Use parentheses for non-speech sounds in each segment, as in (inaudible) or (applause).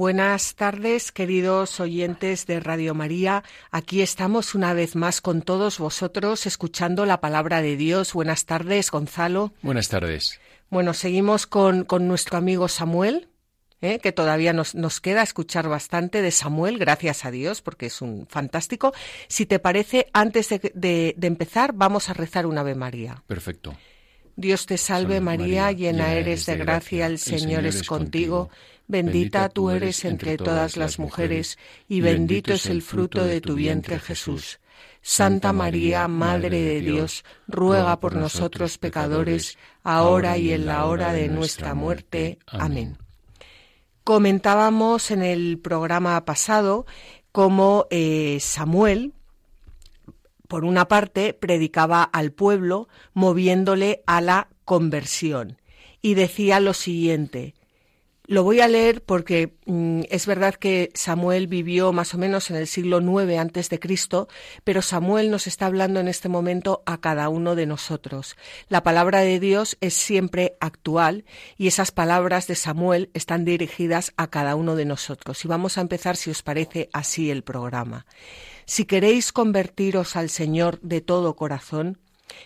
Buenas tardes, queridos oyentes de Radio María. Aquí estamos una vez más con todos vosotros escuchando la palabra de Dios. Buenas tardes, Gonzalo. Buenas tardes. Bueno, seguimos con, con nuestro amigo Samuel, ¿eh? que todavía nos, nos queda escuchar bastante de Samuel, gracias a Dios, porque es un fantástico. Si te parece, antes de, de, de empezar, vamos a rezar un Ave María. Perfecto. Dios te salve, María, llena eres de gracia, el Señor es contigo. Bendita tú eres entre todas las mujeres, y bendito es el fruto de tu vientre Jesús. Santa María, Madre de Dios, ruega por nosotros pecadores, ahora y en la hora de nuestra muerte. Amén. Comentábamos en el programa pasado cómo eh, Samuel, por una parte, predicaba al pueblo moviéndole a la conversión y decía lo siguiente, lo voy a leer porque mm, es verdad que Samuel vivió más o menos en el siglo IX antes de Cristo, pero Samuel nos está hablando en este momento a cada uno de nosotros. La palabra de Dios es siempre actual y esas palabras de Samuel están dirigidas a cada uno de nosotros. Y vamos a empezar, si os parece, así el programa. Si queréis convertiros al Señor de todo corazón,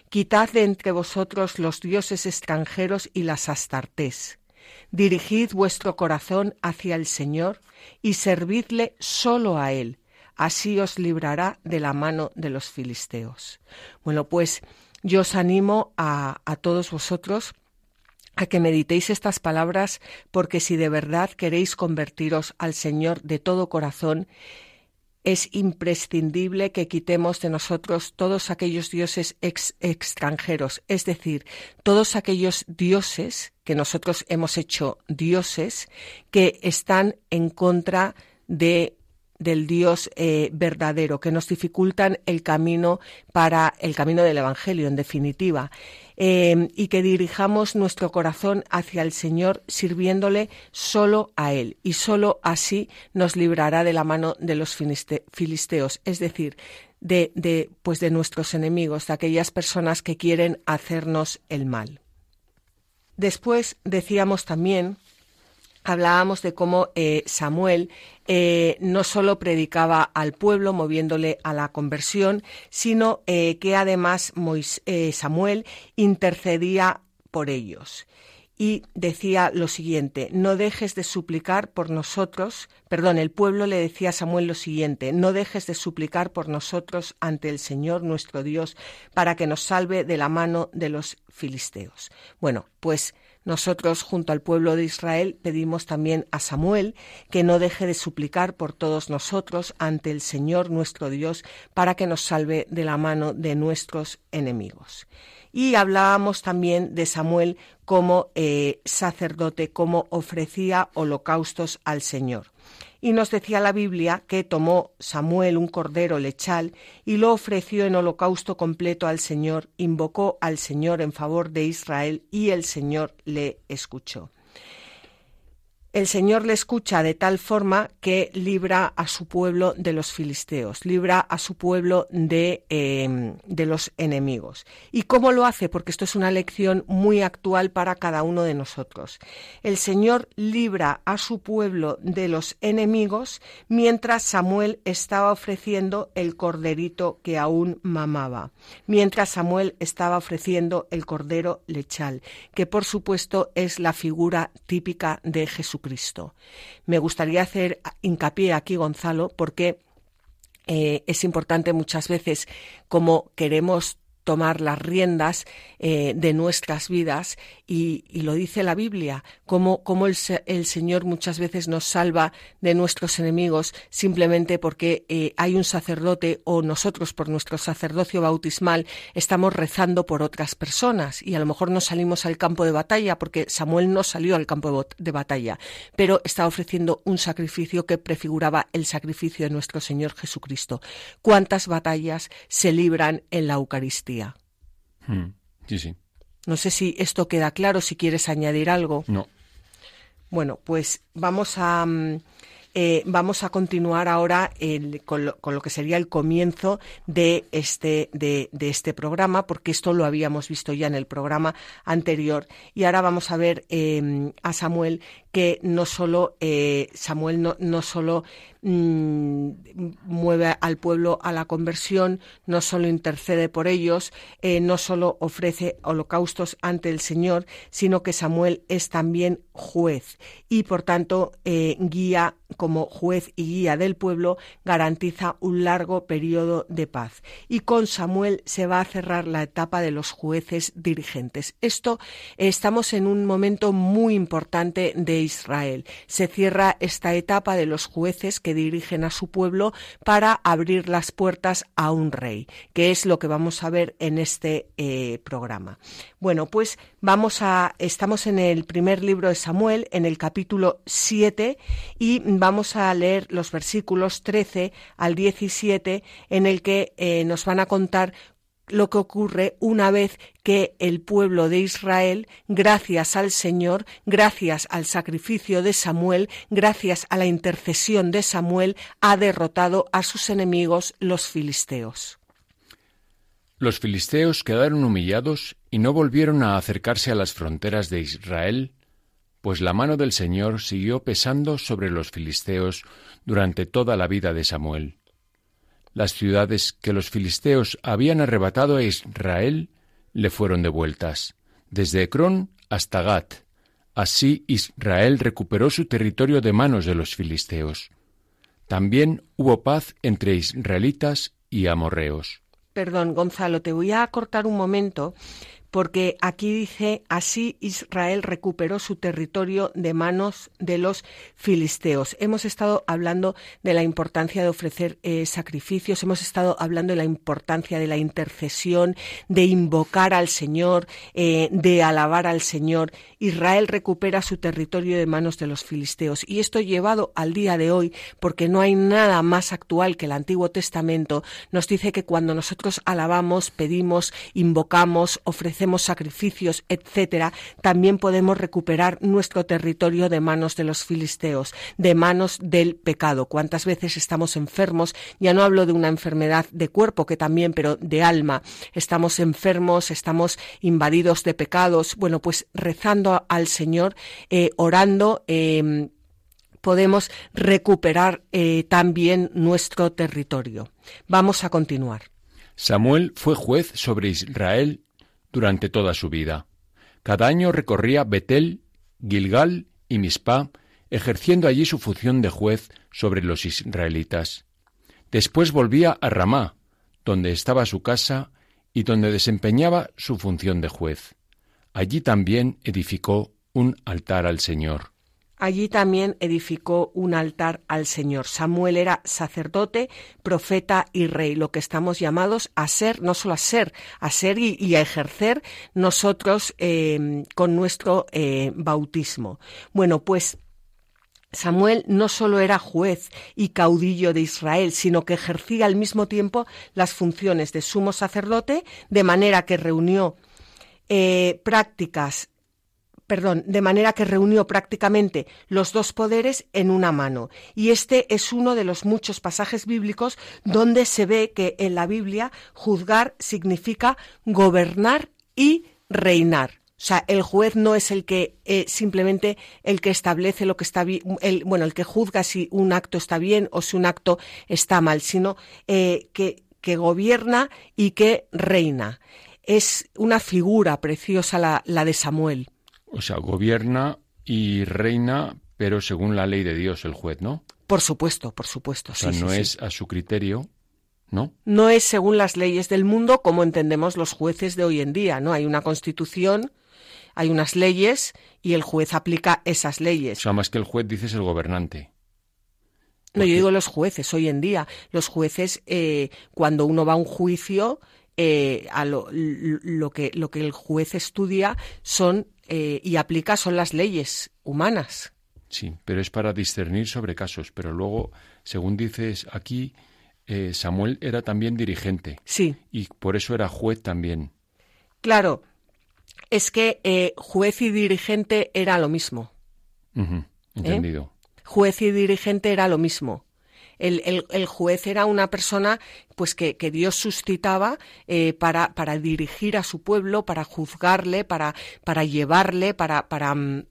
quitad de entre vosotros los dioses extranjeros y las astartés Dirigid vuestro corazón hacia el Señor y servidle solo a Él. Así os librará de la mano de los filisteos. Bueno, pues yo os animo a, a todos vosotros a que meditéis estas palabras, porque si de verdad queréis convertiros al Señor de todo corazón, es imprescindible que quitemos de nosotros todos aquellos dioses extranjeros, es decir, todos aquellos dioses que nosotros hemos hecho dioses que están en contra de del Dios eh, verdadero, que nos dificultan el camino para el camino del Evangelio, en definitiva, eh, y que dirijamos nuestro corazón hacia el Señor sirviéndole solo a Él, y solo así nos librará de la mano de los filisteos, es decir, de, de, pues de nuestros enemigos, de aquellas personas que quieren hacernos el mal. Después decíamos también hablábamos de cómo eh, Samuel eh, no solo predicaba al pueblo moviéndole a la conversión, sino eh, que además Samuel intercedía por ellos. Y decía lo siguiente, no dejes de suplicar por nosotros, perdón, el pueblo le decía a Samuel lo siguiente, no dejes de suplicar por nosotros ante el Señor nuestro Dios para que nos salve de la mano de los filisteos. Bueno, pues nosotros, junto al pueblo de Israel, pedimos también a Samuel que no deje de suplicar por todos nosotros ante el Señor nuestro Dios para que nos salve de la mano de nuestros enemigos. Y hablábamos también de Samuel como eh, sacerdote, como ofrecía holocaustos al Señor. Y nos decía la Biblia que tomó Samuel un cordero lechal y lo ofreció en holocausto completo al Señor, invocó al Señor en favor de Israel y el Señor le escuchó el Señor le escucha de tal forma que libra a su pueblo de los filisteos, libra a su pueblo de, eh, de, los enemigos. ¿Y cómo lo hace? Porque esto es una lección muy actual para cada uno de nosotros. El Señor libra a su pueblo de los enemigos mientras Samuel estaba ofreciendo el corderito que aún mamaba, mientras Samuel estaba ofreciendo el cordero lechal, que por supuesto es la figura típica de Jesucristo Cristo. Me gustaría hacer hincapié aquí, Gonzalo, porque eh, es importante muchas veces como queremos tomar las riendas eh, de nuestras vidas y, lo dice la Biblia, como, como el, Señor muchas veces nos salva de nuestros enemigos simplemente porque eh, hay un sacerdote o nosotros por nuestro sacerdocio bautismal estamos rezando por otras personas y a lo mejor no salimos al campo de batalla porque Samuel no salió al campo de batalla, pero está ofreciendo un sacrificio que prefiguraba el sacrificio de nuestro Señor Jesucristo. ¿Cuántas batallas se libran en la Eucaristía? Sí, sí. No sé si esto queda claro, si quieres añadir algo. No. Bueno, pues vamos a, mm, eh, vamos a continuar ahora con, lo, que sería el comienzo de este, de, este programa, porque esto lo habíamos visto ya en el programa anterior. Y ahora vamos a ver em, a Samuel que no solo eh, Samuel no, solo mm, mueve al pueblo a la conversión, no solo intercede por ellos, eh, no solo ofrece holocaustos ante el Señor, sino que Samuel es también juez y por tanto eh, guía como juez y guía del pueblo, garantiza un largo periodo de paz. Y con Samuel se va a cerrar la etapa de los jueces dirigentes. Esto estamos en un momento muy importante de Israel. Se cierra esta etapa de los jueces que dirigen a su pueblo para abrir las puertas a un rey, que es lo que vamos a ver en este eh, programa. Bueno, pues vamos a, estamos en el primer libro de Samuel, en el capítulo 7, y vamos a leer los versículos 13 al 17, en el que eh, nos van a contar lo que ocurre una vez que el pueblo de Israel, gracias al Señor, gracias al sacrificio de Samuel, gracias a la intercesión de Samuel, ha derrotado a sus enemigos los filisteos. Los filisteos quedaron humillados y no volvieron a acercarse a las fronteras de Israel, pues la mano del Señor siguió pesando sobre los filisteos durante toda la vida de Samuel las ciudades que los filisteos habían arrebatado a Israel le fueron devueltas, desde Ecrón hasta Gat. Así Israel recuperó su territorio de manos de los filisteos. También hubo paz entre israelitas y amorreos. Perdón, Gonzalo, te voy a cortar un momento porque aquí dice, así Israel recuperó su territorio de manos de los filisteos. Hemos estado hablando de la importancia de ofrecer eh, sacrificios, hemos estado hablando de la importancia de la intercesión, de invocar al Señor, eh, de alabar al Señor. Israel recupera su territorio de manos de los filisteos. Y esto llevado al día de hoy, porque no hay nada más actual que el Antiguo Testamento, nos dice que cuando nosotros alabamos, pedimos, invocamos, ofrecemos, sacrificios, etcétera, también podemos recuperar nuestro territorio de manos de los filisteos, de manos del pecado. ¿Cuántas veces estamos enfermos? Ya no hablo de una enfermedad de cuerpo, que también, pero de alma. Estamos enfermos, estamos invadidos de pecados. Bueno, pues rezando al Señor, eh, orando, em, podemos recuperar eh, también nuestro territorio. Vamos a continuar. Samuel fue juez sobre Israel durante toda su vida. Cada año recorría Betel, Gilgal y Mispa, ejerciendo allí su función de juez sobre los israelitas. Después volvía a Ramá, donde estaba su casa y donde desempeñaba su función de juez. Allí también edificó un altar al Señor. Allí también edificó un altar al Señor. Samuel era sacerdote, profeta y rey, lo que estamos llamados a ser, no solo a ser, a ser y, a ejercer nosotros eh, con nuestro eh, bautismo. Bueno, pues Samuel no solo era juez y caudillo de Israel, sino que ejercía al mismo tiempo las funciones de sumo sacerdote, de manera que reunió eh, prácticas perdón, de manera que reunió prácticamente los dos poderes en una mano. Y este es uno de los muchos pasajes bíblicos donde se ve que en la Biblia juzgar significa gobernar y reinar. O sea, el juez no es el que eh, simplemente el que establece lo que está bien, bueno, el que juzga si un acto está bien o si un acto está mal, sino eh, que, que gobierna y que reina. Es una figura preciosa la, la de Samuel. O sea, gobierna y reina, pero según la ley de Dios el juez, ¿no? Por supuesto, por supuesto. O sea, no es a su criterio, ¿no? No es según las leyes del mundo como entendemos los jueces de hoy en día, ¿no? Hay una constitución, hay unas leyes y el juez aplica esas leyes. O sea, más que el juez dices el gobernante. No, yo digo los jueces hoy en día. Los jueces, eh, cuando uno va a un juicio, eh, a lo, lo, que, lo que el juez estudia son eh, y aplica son las leyes humanas. Sí, pero es para discernir sobre casos. Pero luego, según dices aquí, eh, Samuel era también dirigente. Sí. Y por eso era juez también. Claro, es que eh, juez y dirigente era lo mismo. Entendido. Juez y dirigente era lo mismo. El, el- el juez era una persona pues que, que Dios suscitaba eh, para, para dirigir a su pueblo, para juzgarle, para, para llevarle, para, para, mm,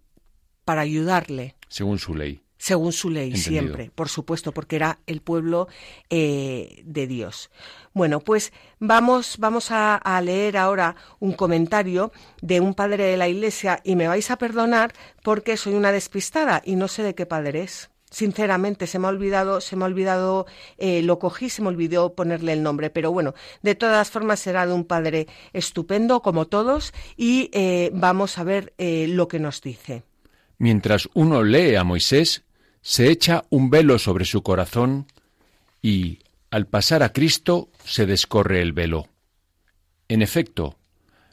para ayudarle. Según su ley. según su ley Entendido. siempre, por supuesto, porque era el pueblo eh, de Dios. Bueno, pues vamos, vamos a, a leer ahora un comentario de un padre de la Iglesia y me vais a perdonar porque soy una despistada y no sé de qué padre es. Sinceramente, se me ha olvidado, se me ha olvidado, eh, lo cogí, se me olvidó ponerle el nombre, pero bueno, de todas formas será de un padre estupendo, como todos, y eh, vamos a ver eh, lo que nos dice. Mientras uno lee a Moisés, se echa un velo sobre su corazón y, al pasar a Cristo, se descorre el velo. En efecto,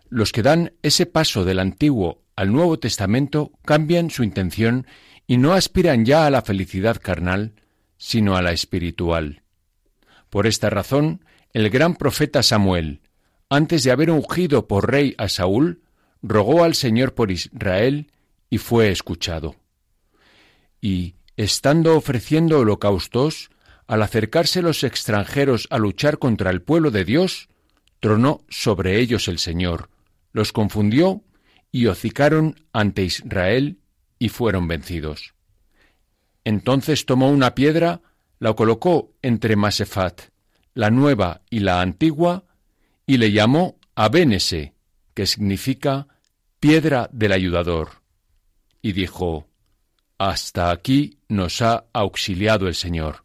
los que dan ese paso del Antiguo al Nuevo Testamento cambian su intención y no aspiran ya a la felicidad carnal, sino a la espiritual. Por esta razón, el gran profeta Samuel, antes de haber ungido por rey a Saúl, rogó al Señor por Israel y fue escuchado. Y, estando ofreciendo holocaustos, al acercarse los extranjeros a luchar contra el pueblo de Dios, tronó sobre ellos el Señor, los confundió y hocicaron ante Israel y fueron vencidos. Entonces tomó una piedra, la colocó entre Masefat, la nueva y la antigua, y le llamó Abénese, que significa piedra del ayudador. Y dijo, Hasta aquí nos ha auxiliado el Señor.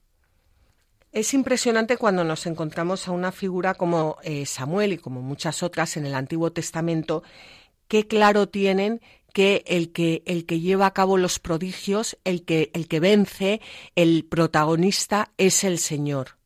Es impresionante cuando nos encontramos a una figura como eh, Samuel y como muchas otras en el Antiguo Testamento, que claro tienen que el que el que lleva a cabo los prodigios, el que el que vence, el protagonista es el Señor.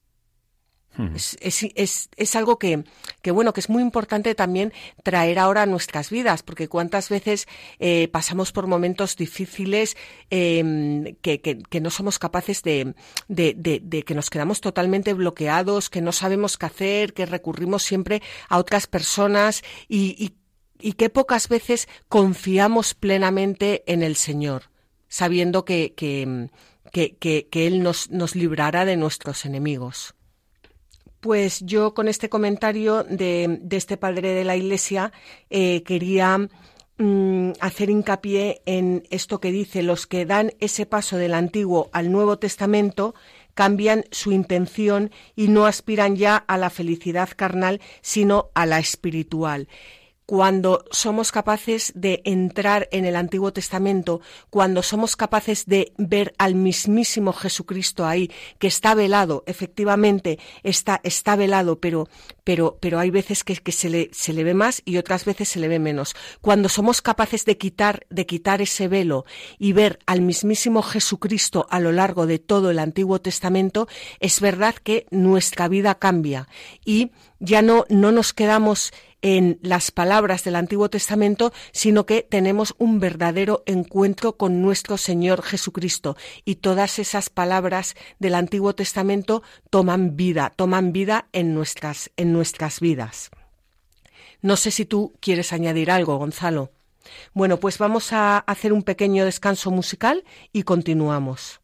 Es, es, es, es algo que, que, bueno, que es muy importante también traer ahora a nuestras vidas, porque cuántas veces eh, pasamos por momentos difíciles eh, que, que, que, no somos capaces de, de, de, de, que nos quedamos totalmente bloqueados, que no sabemos qué hacer, que recurrimos siempre a otras personas y, y, y que pocas veces confiamos plenamente en el Señor, sabiendo que, que, que, que Él nos, nos librará de nuestros enemigos. Pues yo con este comentario de, de este padre de la Iglesia eh, quería mm, hacer hincapié en esto que dice, los que dan ese paso del Antiguo al Nuevo Testamento cambian su intención y no aspiran ya a la felicidad carnal, sino a la espiritual cuando somos capaces de entrar en el Antiguo Testamento, cuando somos capaces de ver al mismísimo Jesucristo ahí, que está velado, efectivamente está, está velado, pero, pero, pero hay veces que, que se, le, se le ve más y otras veces se le ve menos. Cuando somos capaces de quitar, de quitar ese velo y ver al mismísimo Jesucristo a lo largo de todo el Antiguo Testamento, es verdad que nuestra vida cambia y ya no, no nos quedamos en las palabras del Antiguo Testamento, sino que tenemos un verdadero encuentro con nuestro Señor Jesucristo. Y todas esas palabras del Antiguo Testamento toman vida, toman vida en nuestras, en nuestras vidas. No sé si tú quieres añadir algo, Gonzalo. Bueno, pues vamos a hacer un pequeño descanso musical y continuamos.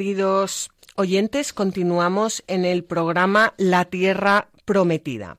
Queridos oyentes, continuamos en el programa La Tierra Prometida.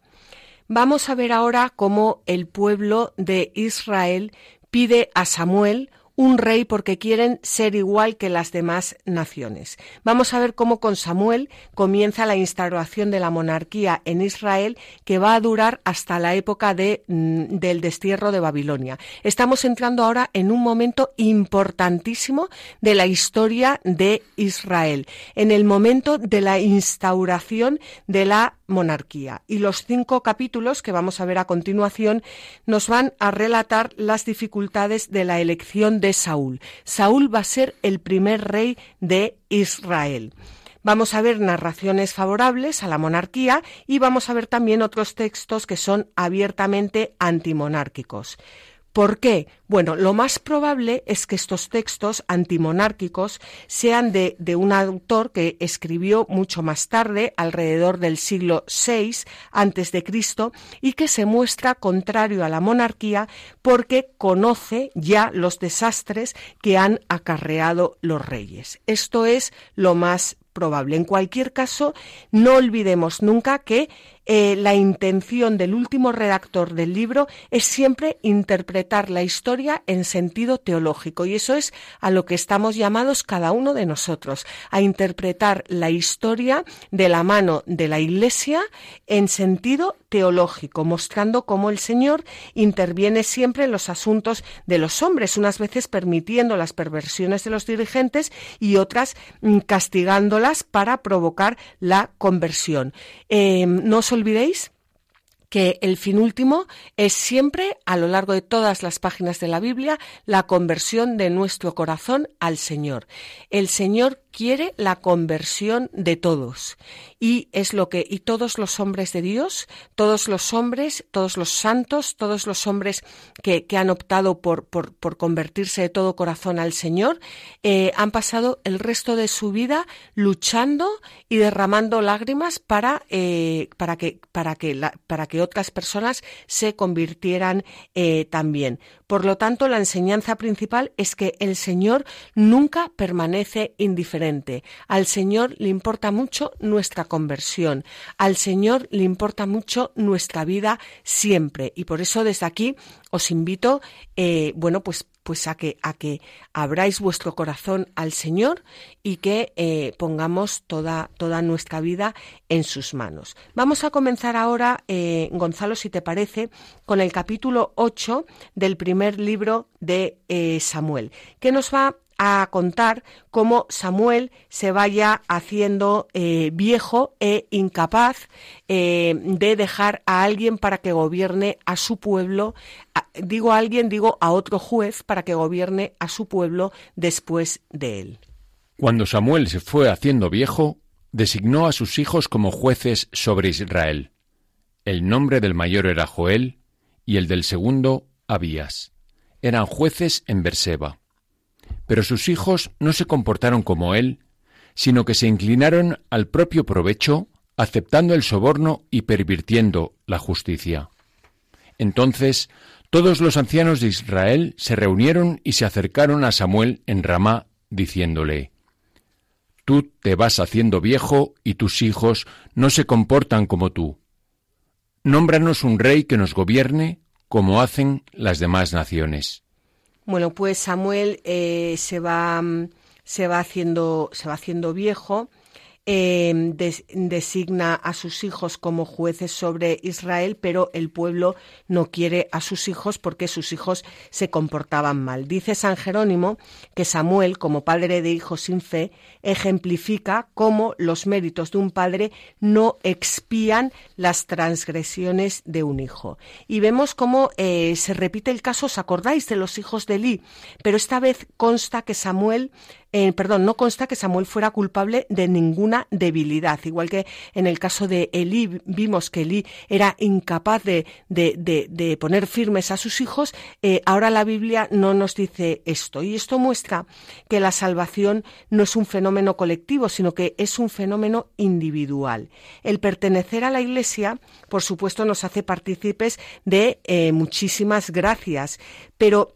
Vamos a ver ahora cómo el pueblo de Israel pide a Samuel un rey porque quieren ser igual que las demás naciones. Vamos a ver cómo con Samuel comienza la instauración de la monarquía en Israel que va a durar hasta la época mm, del destierro de Babilonia. Estamos entrando ahora en un momento importantísimo de la historia de Israel, en el momento de la instauración de la monarquía. Y los cinco capítulos que vamos a ver a continuación nos van a relatar las dificultades de la elección de Saúl. Saúl va a ser el primer rey de Israel. Vamos a ver narraciones favorables a la monarquía y vamos a ver también otros textos que son abiertamente antimonárquicos. ¿Por qué? Bueno, lo más probable es que estos textos antimonárquicos sean de, un autor que escribió mucho más tarde, alrededor del siglo VI antes de Cristo, y que se muestra contrario a la monarquía porque conoce ya los desastres que han acarreado los reyes. Esto es lo más probable. En cualquier caso, no olvidemos nunca que eh, la intención del último redactor del libro es siempre interpretar la historia en sentido teológico y eso es a lo que estamos llamados cada uno de nosotros, a interpretar la historia de la mano de la Iglesia en sentido teológico, mostrando cómo el Señor interviene siempre en los asuntos de los hombres, unas veces permitiendo las perversiones de los dirigentes y otras mm, castigándolas para provocar la conversión. Eh, no olvidéis que el fin último es siempre, a lo largo de todas las páginas de la Biblia, la conversión de nuestro corazón al Señor. El Señor quiere la conversión de todos y es lo que y todos los hombres de Dios, todos los hombres, todos los santos, todos los hombres que, han optado por, por, convertirse de todo corazón al Señor, eh, han pasado el resto de su vida luchando y derramando lágrimas para, eh, para, que, para, que, para que otras personas se convirtieran eh, también. Por lo tanto, la enseñanza principal es que el Señor nunca permanece indiferente. Al Señor le importa mucho nuestra conversión. Al Señor le importa mucho nuestra vida siempre. Y por eso desde aquí os invito, eh, bueno, pues pues a que, a que abráis vuestro corazón al Señor y que eh, pongamos toda, toda nuestra vida en sus manos. Vamos a comenzar ahora, eh, Gonzalo, si te parece, con el capítulo 8 del primer libro de Samuel, que nos va a contar cómo Samuel se vaya haciendo eh, viejo e incapaz eh, de dejar a alguien para que gobierne a su pueblo. digo a alguien, digo a otro juez para que gobierne a su pueblo después de él. Cuando Samuel se fue haciendo viejo, designó a sus hijos como jueces sobre Israel. El nombre del mayor era Joel y el del segundo Abías. Eran jueces en Berseba. Pero sus hijos no se comportaron como él, sino que se inclinaron al propio provecho, aceptando el soborno y pervirtiendo la justicia. Entonces todos los ancianos de Israel se reunieron y se acercaron a Samuel en Ramá, diciéndole, Tú te vas haciendo viejo y tus hijos no se comportan como tú. Nómbranos un rey que nos gobierne como hacen las demás naciones. Bueno, pues Samuel eh, se va se va haciendo se va haciendo viejo Em, designa a sus hijos como jueces sobre Israel, pero el pueblo no quiere a sus hijos porque sus hijos se comportaban mal. Dice San Jerónimo que Samuel, como padre de hijos sin fe, ejemplifica cómo los méritos de un padre no expían las transgresiones de un hijo. Y vemos cómo eh, se repite el caso, ¿os acordáis de los hijos de Eli? Pero esta vez consta que Samuel eh, perdón, no consta que Samuel fuera culpable de ninguna debilidad. Igual que en el caso de Elí, vimos que Elí era incapaz de, de, poner firmes a sus hijos, eh, ahora la Biblia no nos dice esto. Y esto muestra que la salvación no es un fenómeno colectivo, sino que es un fenómeno individual. El pertenecer a la Iglesia, por supuesto, nos hace partícipes de eh, muchísimas gracias, pero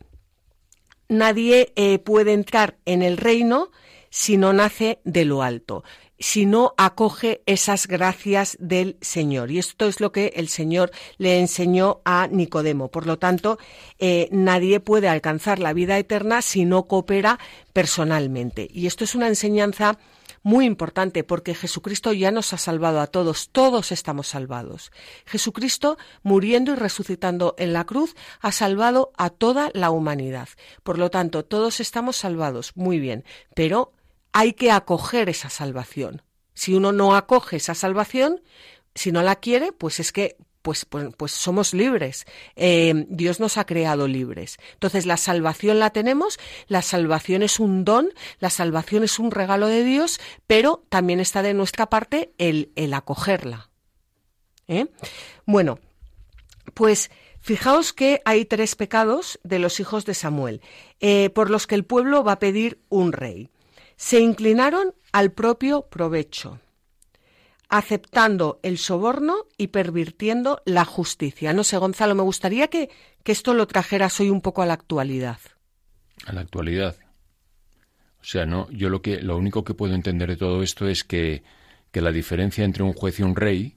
nadie eh, puede entrar en el reino si no nace de lo alto, si no acoge esas gracias del Señor. Y esto es lo que el Señor le enseñó a Nicodemo. Por lo tanto, eh, nadie puede alcanzar la vida eterna si no coopera personalmente. Y esto es una enseñanza muy importante porque Jesucristo ya nos ha salvado a todos, todos estamos salvados. Jesucristo, muriendo y resucitando en la cruz, ha salvado a toda la humanidad. Por lo tanto, todos estamos salvados, muy bien, pero hay que acoger esa salvación. Si uno no acoge esa salvación, si no la quiere, pues es que pues, pues, pues, somos libres. Eh, Dios nos ha creado libres. Entonces la salvación la tenemos, la salvación es un don, la salvación es un regalo de Dios, pero también está de nuestra parte el, el acogerla. ¿Eh? Bueno, pues fijaos que hay tres pecados de los hijos de Samuel, eh, por los que el pueblo va a pedir un rey. Se inclinaron al propio provecho aceptando el soborno y pervirtiendo la justicia. No sé, Gonzalo, me gustaría que, que esto lo trajeras hoy un poco a la actualidad. A la actualidad. O sea, no, yo lo que lo único que puedo entender de todo esto es que, que la diferencia entre un juez y un rey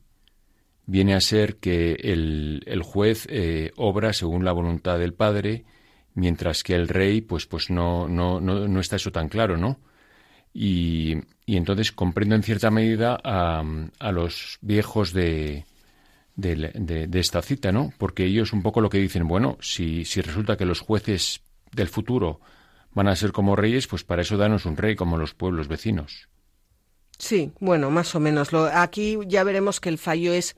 viene a ser que el, el juez eh, obra según la voluntad del padre, mientras que el rey, pues, pues no, no, no, no está eso tan claro, ¿no? Y, entonces comprendo en cierta medida a, los viejos de, esta cita, ¿no? Porque ellos un poco lo que dicen, bueno, si, si resulta que los jueces del futuro van a ser como reyes, pues para eso danos un rey como los pueblos vecinos. Sí, bueno, más o menos. Lo, aquí ya veremos que el fallo es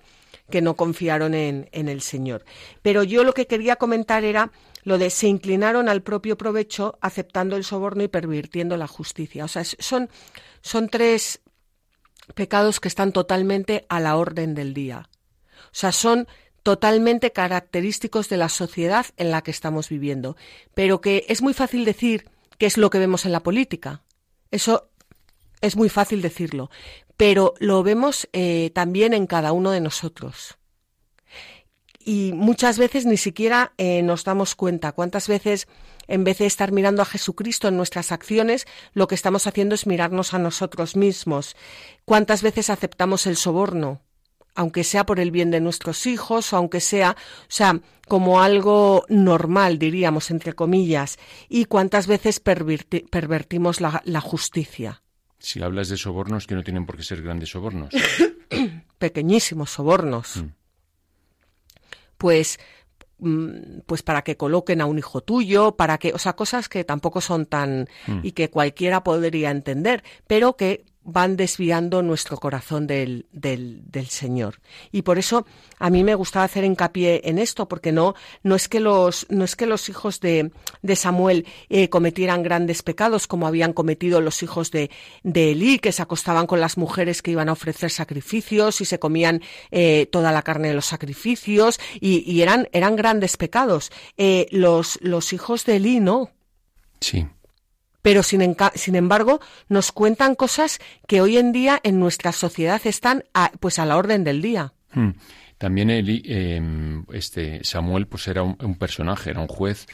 que no confiaron en, en, el Señor. Pero yo lo que quería comentar era lo de se inclinaron al propio provecho aceptando el soborno y pervirtiendo la justicia. O sea, son, son tres pecados que están totalmente a la orden del día. O sea, son totalmente característicos de la sociedad en la que estamos viviendo, pero que es muy fácil decir qué es lo que vemos en la política. Eso es muy fácil decirlo, pero lo vemos eh, también en cada uno de nosotros y muchas veces ni siquiera eh, nos damos cuenta. ¿Cuántas veces, en vez de estar mirando a Jesucristo en nuestras acciones, lo que estamos haciendo es mirarnos a nosotros mismos? ¿Cuántas veces aceptamos el soborno? aunque sea por el bien de nuestros hijos o aunque sea, o sea, como algo normal, diríamos, entre comillas, y cuántas veces pervertimos la, justicia. Si hablas de sobornos que no tienen por qué ser grandes sobornos. (coughs) Pequeñísimos sobornos. Mm pues mm, pues para que coloquen a un hijo tuyo, para que, o sea, cosas que tampoco son tan mm. y que cualquiera podría entender, pero que van desviando nuestro corazón del, del, Señor. Y por eso a mí me gustaba hacer hincapié en esto, porque no, no, es, que los, no es que los hijos de, de Samuel eh, cometieran grandes pecados como habían cometido los hijos de, de Elí, que se acostaban con las mujeres que iban a ofrecer sacrificios y se comían eh, toda la carne de los sacrificios y, y eran, eran grandes pecados. Eh, los, los hijos de Elí no. Sí. Pero sin, sin, embargo nos cuentan cosas que hoy en día en nuestra sociedad están a, pues a la orden del día. Hmm. También em, este Samuel pues era un, personaje, era un juez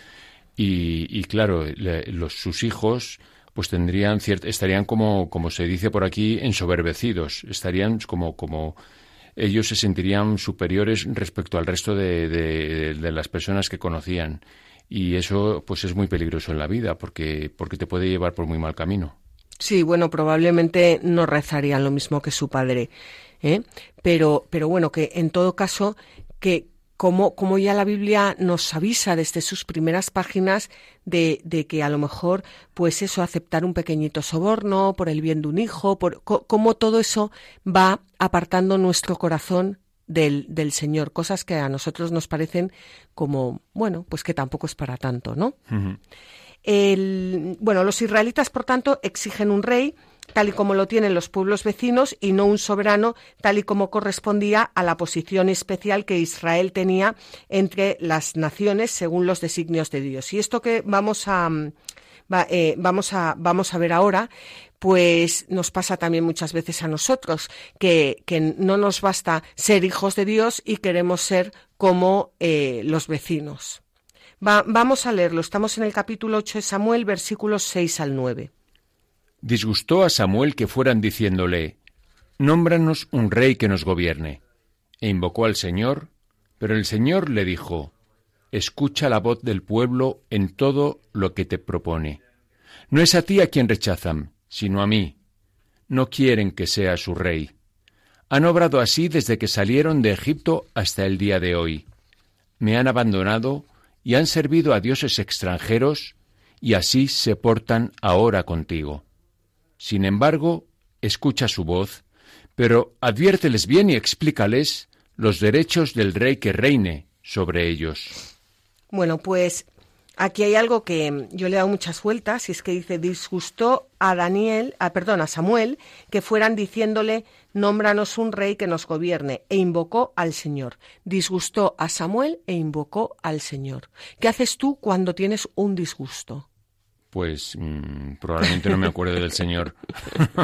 y, claro, los, sus hijos pues tendrían estarían como como se dice por aquí ensoberbecidos, estarían como como ellos se sentirían superiores respecto al resto de, de las personas que conocían y eso pues es muy peligroso en la vida porque porque te puede llevar por muy mal camino. Sí, bueno, probablemente no rezarían lo mismo que su padre, ¿eh? pero pero bueno que en todo caso que como, como ya la Biblia nos avisa desde sus primeras páginas de, de, que a lo mejor, pues eso, aceptar un pequeñito soborno por el bien de un hijo, por cómo todo eso va apartando nuestro corazón del, del Señor, cosas que a nosotros nos parecen como, bueno, pues que tampoco es para tanto, ¿no? el, bueno, los israelitas, por tanto, exigen un rey, tal y como lo tienen los pueblos vecinos, y no un soberano, tal y como correspondía a la posición especial que Israel tenía entre las naciones según los designios de Dios. Y esto que vamos a, eh, vamos, a, vamos a ver ahora, pues nos pasa también muchas veces a nosotros, que, que no nos basta ser hijos de Dios y queremos ser como eh, los vecinos. vamos a leerlo. Estamos en el capítulo 8 de Samuel, versículos 6 al 9. Disgustó a Samuel que fueran diciéndole, Nómbranos un rey que nos gobierne. E invocó al Señor, pero el Señor le dijo, Escucha la voz del pueblo en todo lo que te propone. No es a ti a quien rechazan, sino a mí. No quieren que sea su rey. Han obrado así desde que salieron de Egipto hasta el día de hoy. Me han abandonado y han servido a dioses extranjeros, y así se portan ahora contigo. Sin embargo, escucha su voz, pero adviérteles bien y explícales los derechos del rey que reine sobre ellos. Bueno, pues Aquí hay algo que yo le he dado muchas vueltas y es que dice disgustó a Daniel, a, perdón, a Samuel, que fueran diciéndole nómbranos un rey que nos gobierne e invocó al Señor. Disgustó a Samuel e invocó al Señor. ¿Qué haces tú cuando tienes un disgusto? Pues mm, probablemente no me acuerdo del Señor.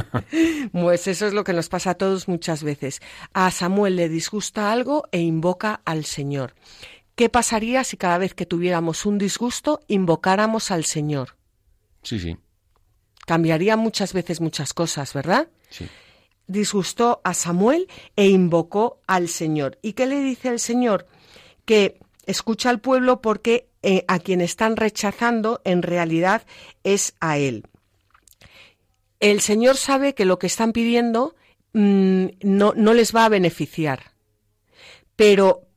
(laughs) pues eso es lo que nos pasa a todos muchas veces. A Samuel le disgusta algo e invoca al Señor. ¿Qué pasaría si cada vez que tuviéramos un disgusto invocáramos al Señor? Sí, sí. Cambiaría muchas veces muchas cosas, ¿verdad? Sí. Disgustó a Samuel e invocó al Señor. ¿Y qué le dice el Señor? Que escucha al pueblo porque eh, a quien están rechazando en realidad es a él. El Señor sabe que lo que están pidiendo mm, no, no les va a beneficiar. Pero,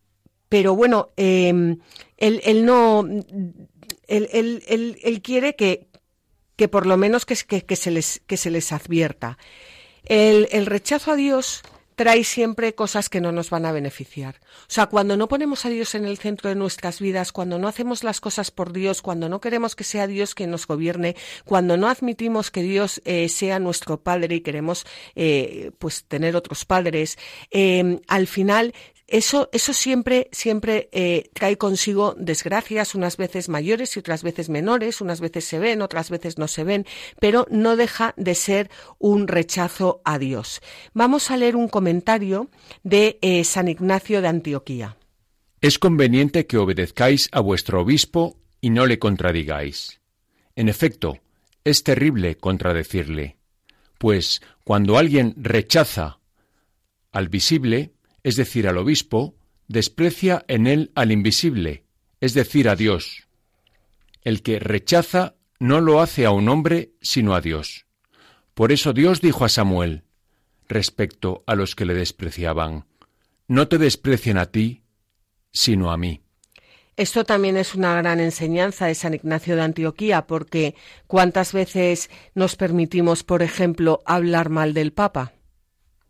pero bueno, em, él, no, él, quiere que, que, por lo menos que, se, les, que se les advierta. El, el, rechazo a Dios trae siempre cosas que no nos van a beneficiar. O sea, cuando no ponemos a Dios en el centro de nuestras vidas, cuando no hacemos las cosas por Dios, cuando no queremos que sea Dios quien nos gobierne, cuando no admitimos que Dios eh, sea nuestro Padre y queremos eh, pues tener otros padres, eh, al final eso, eso siempre, siempre eh, trae consigo desgracias, unas veces mayores y otras veces menores, unas veces se ven, otras veces no se ven, pero no deja de ser un rechazo a Dios. Vamos a leer un comentario de eh, San Ignacio de Antioquía. Es conveniente que obedezcáis a vuestro obispo y no le contradigáis. En efecto, es terrible contradecirle, pues cuando alguien rechaza al visible, es decir, al obispo, desprecia en él al invisible, es decir, a Dios. El que rechaza no lo hace a un hombre, sino a Dios. Por eso Dios dijo a Samuel, respecto a los que le despreciaban, no te desprecien a ti, sino a mí. Esto también es una gran enseñanza de San Ignacio de Antioquía, porque ¿cuántas veces nos permitimos, por ejemplo, hablar mal del Papa?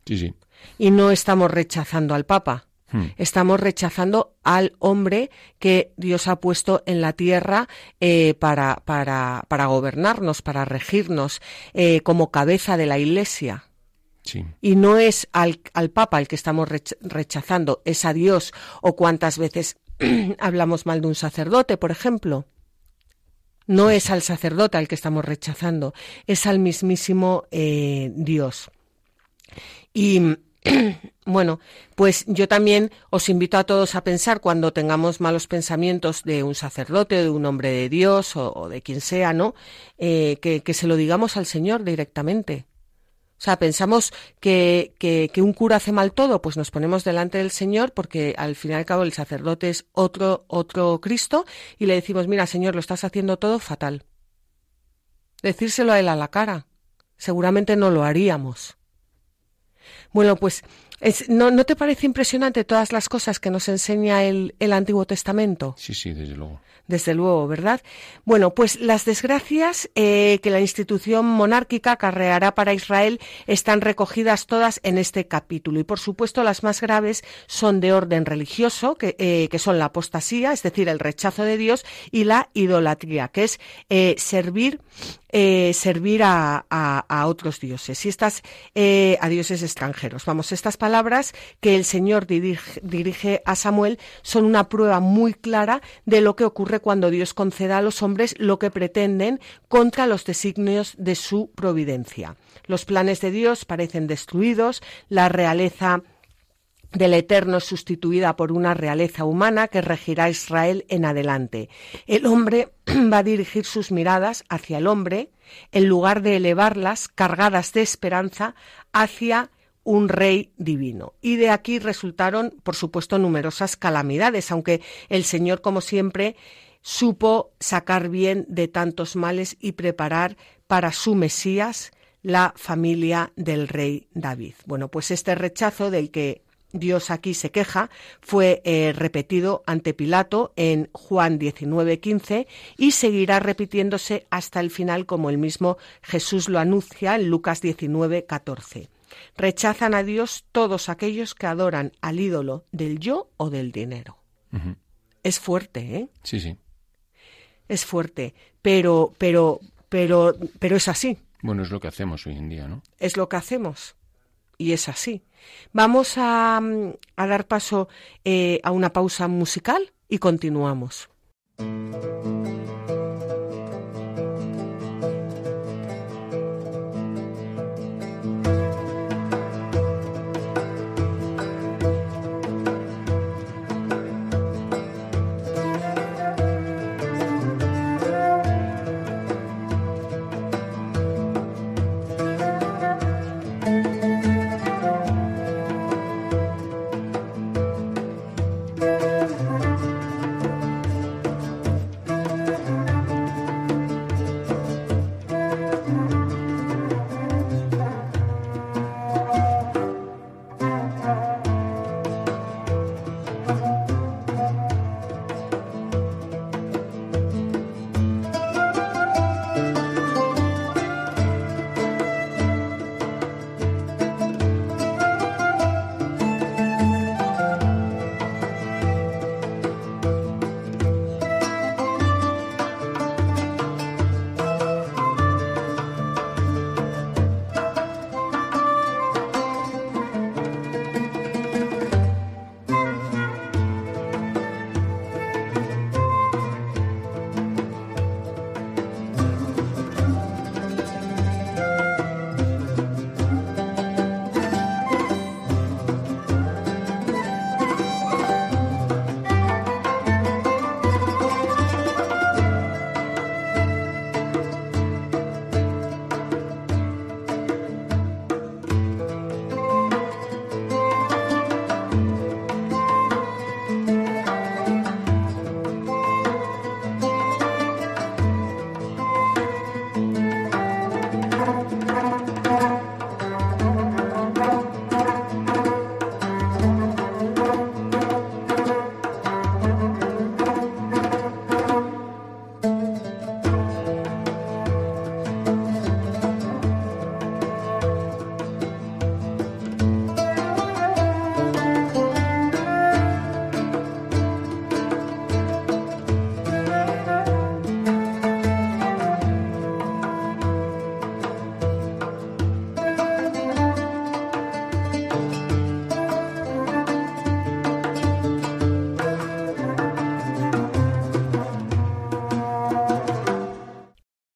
Sí, sí y no estamos rechazando al Papa. Hmm. Estamos rechazando al hombre que Dios ha puesto en la tierra eh, para, para, para, gobernarnos, para regirnos, eh, como cabeza de la Iglesia. Y no es al, al Papa el que estamos rechazando, es a Dios. O cuántas veces (clears throat) hablamos mal de un sacerdote, por ejemplo. No es al sacerdote al que estamos rechazando, es al mismísimo eh, Dios. Y (clears throat) bueno, pues yo también os invito a todos a pensar cuando tengamos malos pensamientos de un sacerdote, de un hombre de Dios o, de quien sea, ¿no? Eh, que, que, se lo digamos al Señor directamente. O sea, pensamos que, que, que, un cura hace mal todo, pues nos ponemos delante del Señor porque al fin y al cabo el sacerdote es otro, otro Cristo y le decimos, mira, Señor, lo estás haciendo todo fatal. Decírselo a él a la cara. Seguramente no lo haríamos. Bueno, pues ¿no, ¿no, te parece impresionante todas las cosas que nos enseña el, el Antiguo Testamento? Sí, sí, desde luego desde luego, ¿verdad? Bueno, pues las desgracias eh, que la institución monárquica acarreará para Israel están recogidas todas en este capítulo y, por supuesto, las más graves son de orden religioso, que, eh, que son la apostasía, es decir, el rechazo de Dios, y la idolatría, que es eh, servir eh, servir a, a, a, otros dioses y estas eh, a dioses extranjeros. Vamos, estas palabras que el Señor dirige, dirige, a Samuel son una prueba muy clara de lo que ocurre cuando Dios conceda a los hombres lo que pretenden contra los designios de su providencia. Los planes de Dios parecen destruidos, la realeza del Eterno sustituida por una realeza humana que regirá Israel en adelante. El hombre (clears throat) va a dirigir sus miradas hacia el hombre en lugar de elevarlas, cargadas de esperanza, hacia un rey divino. Y de aquí resultaron, por supuesto, numerosas calamidades, aunque el Señor, como siempre, supo sacar bien de tantos males y preparar para su Mesías la familia del rey David. Bueno, pues este rechazo del que Dios aquí se queja fue eh, repetido ante Pilato en Juan 19:15 y seguirá repitiéndose hasta el final como el mismo Jesús lo anuncia en Lucas 19:14. Rechazan a Dios todos aquellos que adoran al ídolo del yo o del dinero. Es fuerte, ¿eh? Sí, sí es fuerte, pero, pero, pero, pero es así. Bueno, es lo que hacemos hoy en día, ¿no? Es lo que hacemos. Y es así. Vamos a, a dar paso eh, a una pausa musical y continuamos.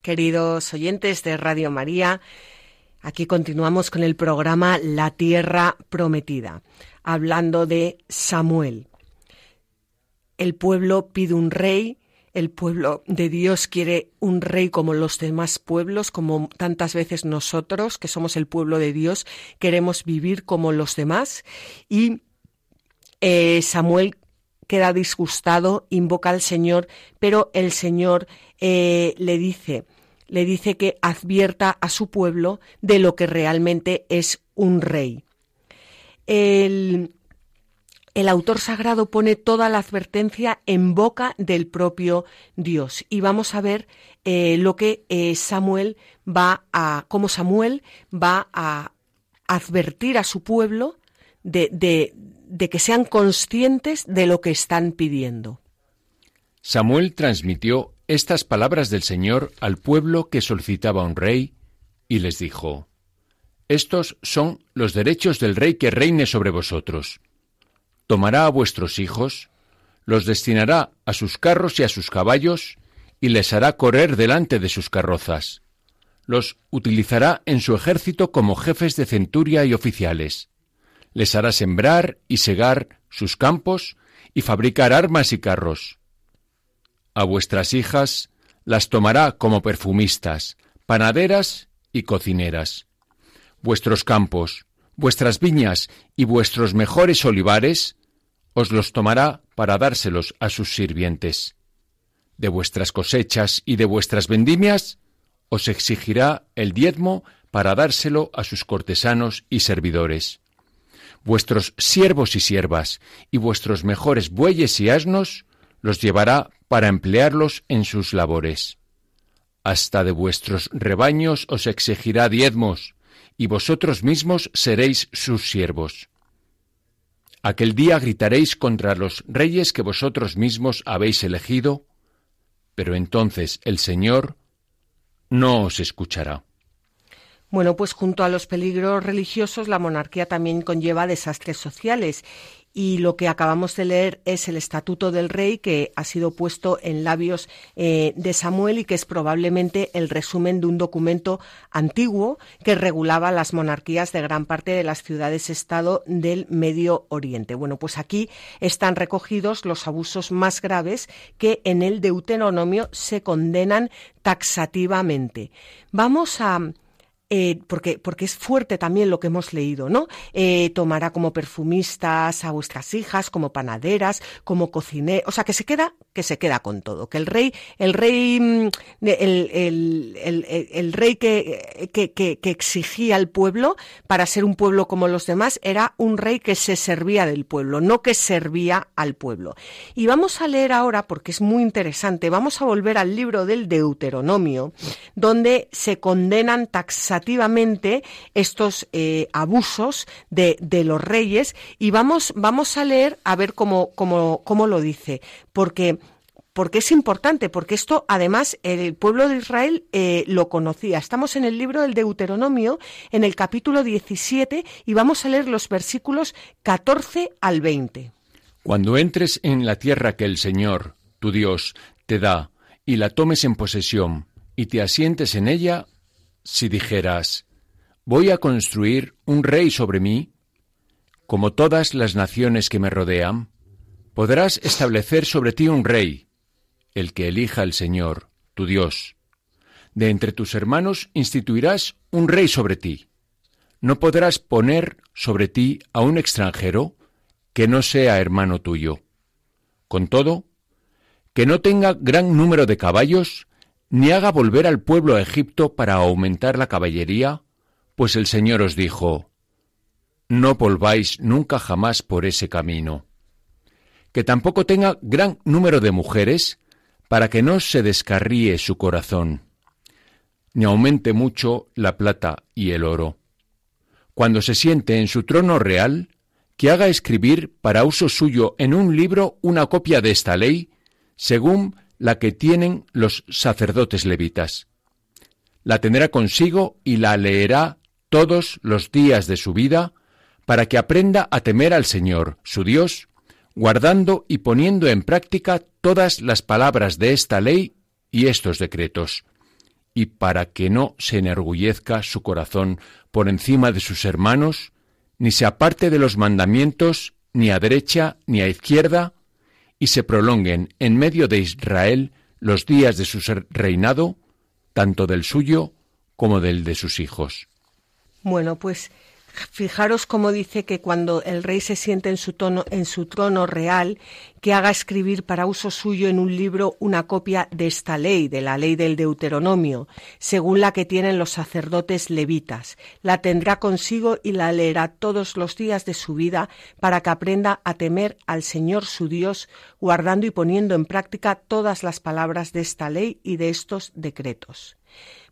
Queridos oyentes de Radio María. Aquí continuamos con el programa La Tierra Prometida, hablando de Samuel. El pueblo pide un rey, el pueblo de Dios quiere un rey como los demás pueblos, como tantas veces nosotros, que somos el pueblo de Dios, queremos vivir como los demás. Y eh, Samuel queda disgustado, invoca al Señor, pero el Señor eh, le dice, le dice que advierta a su pueblo de lo que realmente es un rey. El, autor sagrado pone toda la advertencia en boca del propio Dios y vamos a ver eh, lo que eh, Samuel va a, cómo Samuel va a advertir a su pueblo de, de que sean conscientes de lo que están pidiendo. Samuel transmitió estas palabras del Señor al pueblo que solicitaba un rey y les dijo, Estos son los derechos del rey que reine sobre vosotros. Tomará a vuestros hijos, los destinará a sus carros y a sus caballos, y les hará correr delante de sus carrozas. Los utilizará en su ejército como jefes de centuria y oficiales les hará sembrar y segar sus campos y fabricar armas y carros. A vuestras hijas las tomará como perfumistas, panaderas y cocineras. Vuestros campos, vuestras viñas y vuestros mejores olivares os los tomará para dárselos a sus sirvientes. De vuestras cosechas y de vuestras vendimias os exigirá el diezmo para dárselo a sus cortesanos y servidores vuestros siervos y siervas, y vuestros mejores bueyes y asnos, los llevará para emplearlos en sus labores. Hasta de vuestros rebaños os exigirá diezmos, y vosotros mismos seréis sus siervos. Aquel día gritaréis contra los reyes que vosotros mismos habéis elegido, pero entonces el Señor no os escuchará. Bueno, pues junto a los peligros religiosos, la monarquía también conlleva desastres sociales. Y lo que acabamos de leer es el Estatuto del Rey, que ha sido puesto en labios eh, de Samuel y que es probablemente el resumen de un documento antiguo que regulaba las monarquías de gran parte de las ciudades-estado del Medio Oriente. Bueno, pues aquí están recogidos los abusos más graves que en el Deuteronomio se condenan taxativamente. Vamos a eh, porque, porque es fuerte también lo que hemos leído, ¿no? Eh, tomará como perfumistas a vuestras hijas, como panaderas, como cocineras, o sea, que se queda, que se queda con todo, que el rey, el rey, mm, el, el, el, rey que, que, que, exigía al pueblo para ser un pueblo como los demás era un rey que se servía del pueblo, no que servía al pueblo. Y vamos a leer ahora, porque es muy interesante, vamos a volver al libro del Deuteronomio, donde se condenan taxativamente estos eh, abusos de, los reyes y vamos, vamos a leer a ver cómo, cómo, cómo lo dice, porque porque es importante, porque esto además el pueblo de Israel eh, lo conocía. Estamos en el libro del Deuteronomio, en el capítulo 17, y vamos a leer los versículos 14 al 20. Cuando entres en la tierra que el Señor, tu Dios, te da, y la tomes en posesión, y te asientes en ella, si dijeras, voy a construir un rey sobre mí, como todas las naciones que me rodean, podrás establecer sobre ti un rey, el que elija el Señor, tu Dios. De entre tus hermanos instituirás un rey sobre ti. No podrás poner sobre ti a un extranjero que no sea hermano tuyo. Con todo, que no tenga gran número de caballos, ni haga volver al pueblo a Egipto para aumentar la caballería, pues el Señor os dijo, no volváis nunca jamás por ese camino. Que tampoco tenga gran número de mujeres, para que no se descarríe su corazón, ni aumente mucho la plata y el oro. Cuando se siente en su trono real, que haga escribir para uso suyo en un libro una copia de esta ley, según la que tienen los sacerdotes levitas. La tendrá consigo y la leerá todos los días de su vida, para que aprenda a temer al Señor, su Dios, guardando y poniendo en práctica todas las palabras de esta ley y estos decretos, y para que no se enorgullezca su corazón por encima de sus hermanos, ni se aparte de los mandamientos ni a derecha ni a izquierda, y se prolonguen en medio de Israel los días de su reinado, tanto del suyo como del de sus hijos. Bueno, pues Fijaros cómo dice que cuando el rey se siente en su, trono real, que haga escribir para uso suyo en un libro una copia de esta ley, de la ley del Deuteronomio, según la que tienen los sacerdotes levitas. La tendrá consigo y la leerá todos los días de su vida para que aprenda a temer al Señor su Dios, guardando y poniendo en práctica todas las palabras de esta ley y de estos decretos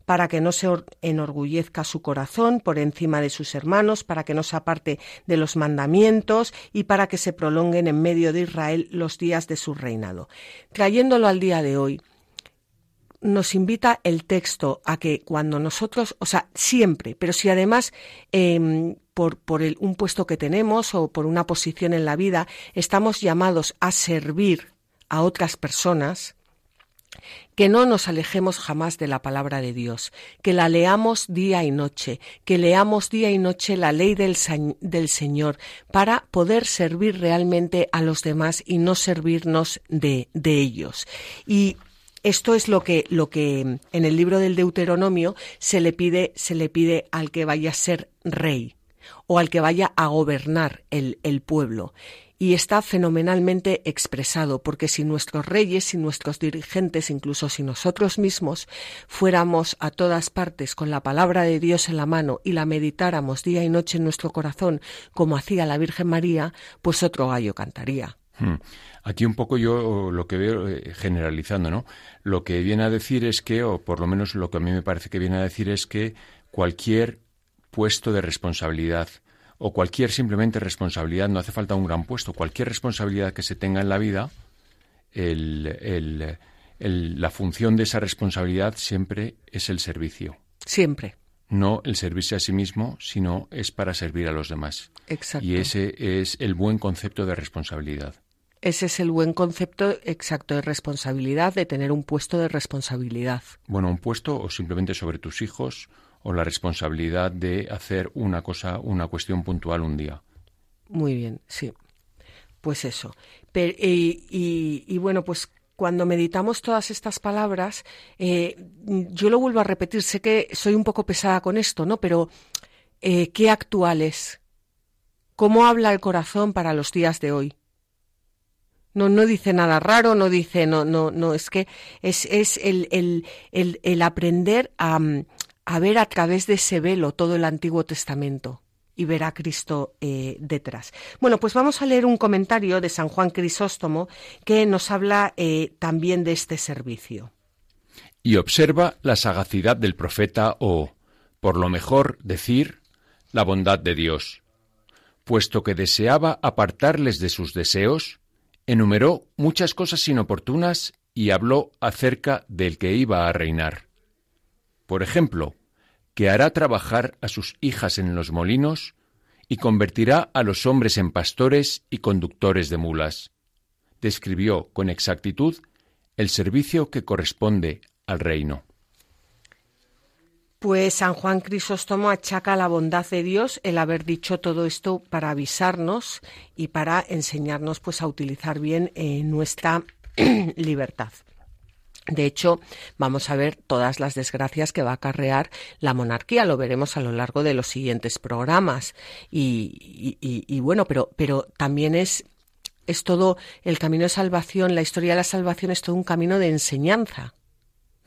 para que no se enorgullezca su corazón por encima de sus hermanos, para que no se aparte de los mandamientos y para que se prolonguen en medio de Israel los días de su reinado. Trayéndolo al día de hoy, nos invita el texto a que cuando nosotros, o sea, siempre, pero si además em, por, por un puesto que tenemos o por una posición en la vida, estamos llamados a servir a otras personas, que no nos alejemos jamás de la palabra de Dios, que la leamos día y noche, que leamos día y noche la ley del, Señor para poder servir realmente a los demás y no servirnos de, de ellos. Y esto es lo que, lo que en el libro del Deuteronomio se le pide, se le pide al que vaya a ser rey o al que vaya a gobernar el pueblo y está fenomenalmente expresado, porque si nuestros reyes, si nuestros dirigentes, incluso si nosotros mismos fuéramos a todas partes con la palabra de Dios en la mano y la meditáramos día y noche en nuestro corazón, como hacía la Virgen María, pues otro gallo cantaría. Hmm. Aquí un poco yo lo que veo eh, generalizando, ¿no? Lo que viene a decir es que, o por lo menos lo que a mí me parece que viene a decir es que cualquier puesto de responsabilidad, o cualquier simplemente responsabilidad, no hace falta un gran puesto, cualquier responsabilidad que se tenga en la vida, la función de esa responsabilidad siempre es el servicio. Siempre. No el servirse a sí mismo, sino es para servir a los demás. Exacto. Y ese es el buen concepto de responsabilidad. Ese es el buen concepto exacto de responsabilidad, de tener un puesto de responsabilidad. Bueno, un puesto o simplemente sobre tus hijos o la responsabilidad de hacer una cosa, una cuestión puntual un día. Muy bien, sí. Pues eso. y, bueno, pues cuando meditamos todas estas palabras, eh, yo lo vuelvo a repetir, sé que soy un poco pesada con esto, ¿no? Pero eh, qué actuales. ¿Cómo habla el corazón para los días de hoy? No, no dice nada raro, no dice, no, no, no, es que es, es el, el, el, el aprender a, a ver a través de ese velo todo el Antiguo Testamento y ver a Cristo eh, detrás. Bueno, pues vamos a leer un comentario de San Juan Crisóstomo que nos habla eh, también de este servicio. Y observa la sagacidad del profeta o, por lo mejor decir, la bondad de Dios. Puesto que deseaba apartarles de sus deseos, enumeró muchas cosas inoportunas y habló acerca del que iba a reinar. Por ejemplo, que hará trabajar a sus hijas en los molinos y convertirá a los hombres en pastores y conductores de mulas. Describió con exactitud el servicio que corresponde al reino. Pues San Juan Crisóstomo achaca la bondad de Dios el haber dicho todo esto para avisarnos y para enseñarnos pues a utilizar bien eh, nuestra (clears throat) libertad. De hecho, vamos a ver todas las desgracias que va a acarrear la monarquía, lo veremos a lo largo de los siguientes programas. Y, bueno, pero, pero también es, es todo el camino de salvación, la historia de la salvación es todo un camino de enseñanza.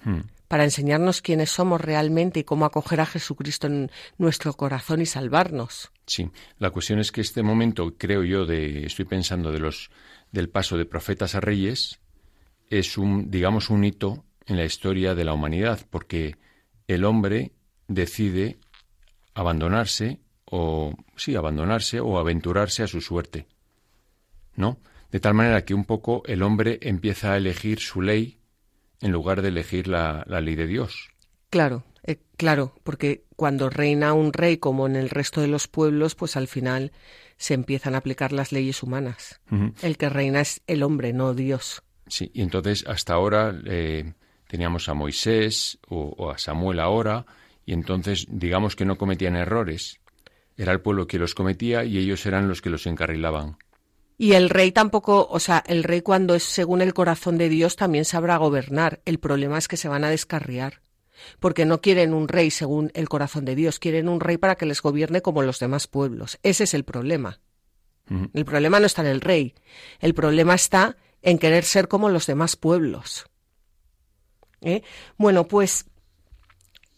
Hmm. Para enseñarnos quiénes somos realmente y cómo acoger a Jesucristo en nuestro corazón y salvarnos. Sí, la cuestión es que este momento, creo yo, de, estoy pensando de los, del paso de profetas a reyes, es un, digamos, un hito en la historia de la humanidad, porque el hombre decide abandonarse o sí, abandonarse o aventurarse a su suerte. ¿No? De tal manera que un poco el hombre empieza a elegir su ley en lugar de elegir la, ley de Dios. Claro, eh, claro, porque cuando reina un rey como en el resto de los pueblos, pues al final se empiezan a aplicar las leyes humanas. El que reina es el hombre, no Dios. Sí, y entonces hasta ahora, eh, teníamos a Moisés o, a Samuel ahora, y entonces digamos que no cometían errores. Era el pueblo que los cometía y ellos eran los que los encarrilaban. Y el rey tampoco, o sea, el rey cuando es según el corazón de Dios también sabrá gobernar. El problema es que se van a descarriar. Porque no quieren un rey según el corazón de Dios, quieren un rey para que les gobierne como los demás pueblos. Ese es el problema. El problema no está en el rey, el problema está en querer ser como los demás pueblos. ¿Eh? Bueno, pues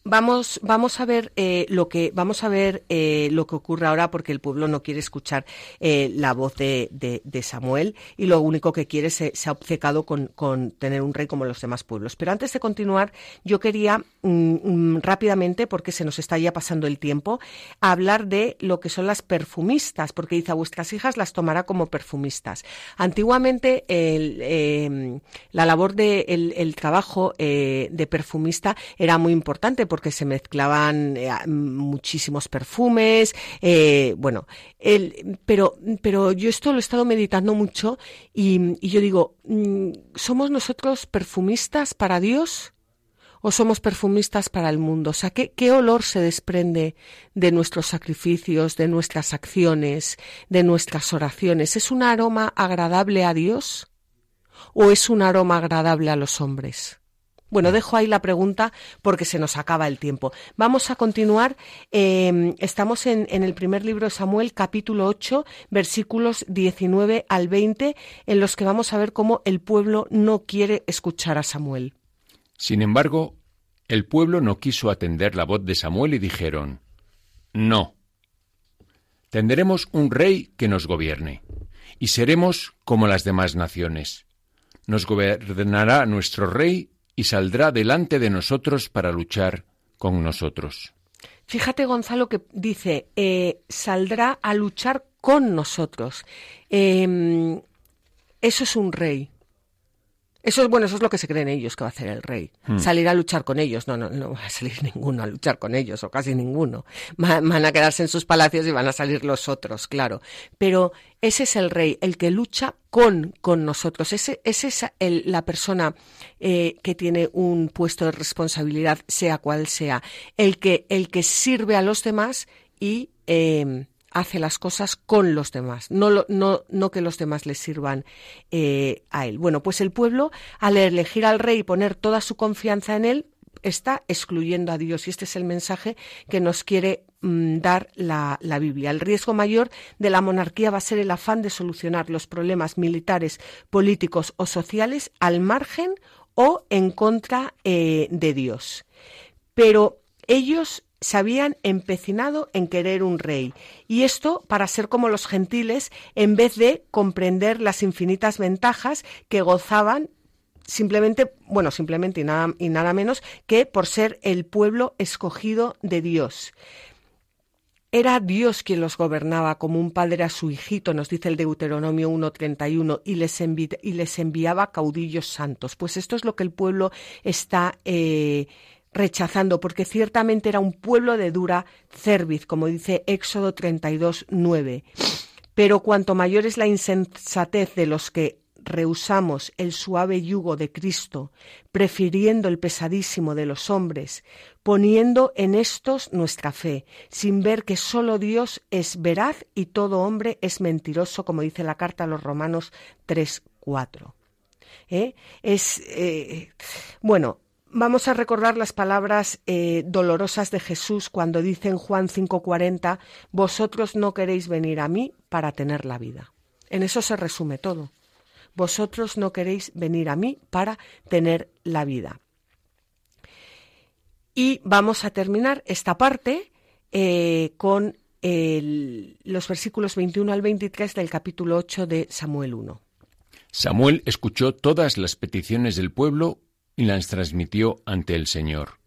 Vamos, vamos a ver eh, lo que vamos a ver eh, lo que ocurre ahora porque el pueblo no quiere escuchar eh, la voz de, de, Samuel y lo único que quiere se, se ha obcecado con, con, tener un rey como los demás pueblos. Pero antes de continuar, yo quería mm, mm, rápidamente, porque se nos está ya pasando el tiempo, hablar de lo que son las perfumistas, porque dice a vuestras hijas las tomará como perfumistas. Antiguamente em, la labor de el trabajo de perfumista era muy importante porque se mezclaban eh, muchísimos perfumes, eh, bueno, el, pero, pero yo esto lo he estado meditando mucho y, yo digo, mm, ¿somos nosotros perfumistas para Dios? ¿O somos perfumistas para el mundo? O sea, ¿qué, ¿qué olor se desprende de nuestros sacrificios, de nuestras acciones, de nuestras oraciones? ¿Es un aroma agradable a Dios? ¿O es un aroma agradable a los hombres? Bueno, dejo ahí la pregunta porque se nos acaba el tiempo. Vamos a continuar. Em, estamos en, el primer libro de Samuel, capítulo 8, versículos 19 al 20, en los que vamos a ver cómo el pueblo no quiere escuchar a Samuel. Sin embargo, el pueblo no quiso atender la voz de Samuel y dijeron, No. Tendremos un rey que nos gobierne, y seremos como las demás naciones. Nos gobernará nuestro rey y saldrá delante de nosotros para luchar con nosotros. Fíjate, Gonzalo, que dice, eh, saldrá a luchar con nosotros. Em, eso es un rey. Eso es bueno, eso es lo que se creen ellos que va a hacer el rey. Hmm. Salir a luchar con ellos. No, no, no va a salir (laughs) ninguno a luchar con ellos, o casi ninguno. Van, a quedarse en sus palacios y van a salir los otros, claro. Pero ese es el rey, el que lucha con, con nosotros. Ese, ese es el, la persona eh, que tiene un puesto de responsabilidad, sea cual sea. El que, el que sirve a los demás y eh, hace las cosas con los demás, no, no, no que los demás le sirvan eh, a él. Bueno, pues el pueblo, al elegir al rey y poner toda su confianza en él, está excluyendo a Dios. Y este es el mensaje que nos quiere mm, dar la, la, Biblia. El riesgo mayor de la monarquía va a ser el afán de solucionar los problemas militares, políticos o sociales al margen o en contra eh, de Dios. Pero ellos se habían empecinado en querer un rey, y esto para ser como los gentiles, en vez de comprender las infinitas ventajas que gozaban simplemente, bueno, simplemente y nada, y nada menos que por ser el pueblo escogido de Dios. Era Dios quien los gobernaba como un padre a su hijito, nos dice el Deuteronomio 1.31, y les, y les enviaba caudillos santos. Pues esto es lo que el pueblo está eh, rechazando, porque ciertamente era un pueblo de dura cerviz, como dice Éxodo 32, 9. Pero cuanto mayor es la insensatez de los que rehusamos el suave yugo de Cristo, prefiriendo el pesadísimo de los hombres, poniendo en estos nuestra fe, sin ver que sólo Dios es veraz y todo hombre es mentiroso, como dice la carta a los Romanos 3, 4. ¿Eh? Es eh, bueno, Vamos a recordar las palabras eh, dolorosas de Jesús cuando dice en Juan 5:40, vosotros no queréis venir a mí para tener la vida. En eso se resume todo. Vosotros no queréis venir a mí para tener la vida. Y vamos a terminar esta parte eh, con los versículos 21 al 23 del capítulo 8 de Samuel 1. Samuel escuchó todas las peticiones del pueblo y las transmitió ante el Señor.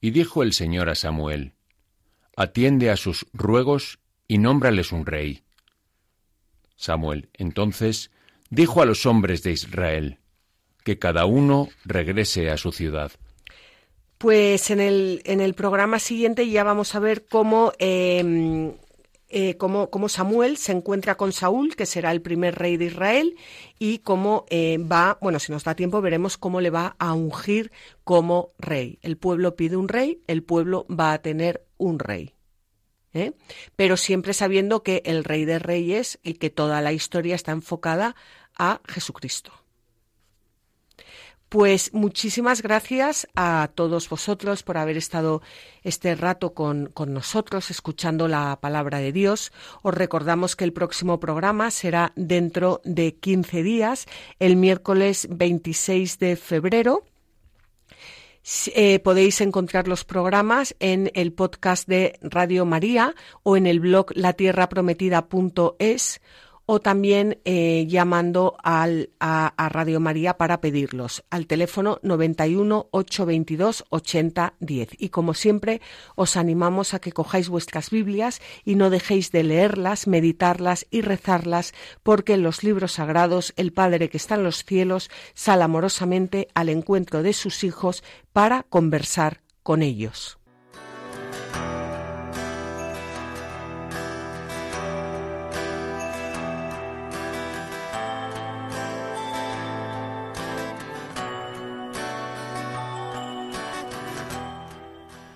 Y dijo el Señor a Samuel, Atiende a sus ruegos y nómbrales un rey. Samuel entonces dijo a los hombres de Israel, que cada uno regrese a su ciudad. Pues en el, en el programa siguiente ya vamos a ver cómo em, eh, cómo, Samuel se encuentra con Saúl, que será el primer rey de Israel, y cómo eh, va, bueno, si nos da tiempo veremos cómo le va a ungir como rey. El pueblo pide un rey, el pueblo va a tener un rey. ¿eh? Pero siempre sabiendo que el rey de reyes y que toda la historia está enfocada a Jesucristo. Pues muchísimas gracias a todos vosotros por haber estado este rato con, nosotros escuchando la palabra de Dios. Os recordamos que el próximo programa será dentro de 15 días, el miércoles 26 de febrero. Eh, podéis encontrar los programas en el podcast de Radio María o en el blog latierraprometida.es o también eh, llamando al, a, a, Radio María para pedirlos al teléfono 91 822 80 10. Y como siempre, os animamos a que cojáis vuestras Biblias y no dejéis de leerlas, meditarlas y rezarlas, porque en los libros sagrados el Padre que está en los cielos sale amorosamente al encuentro de sus hijos para conversar con ellos.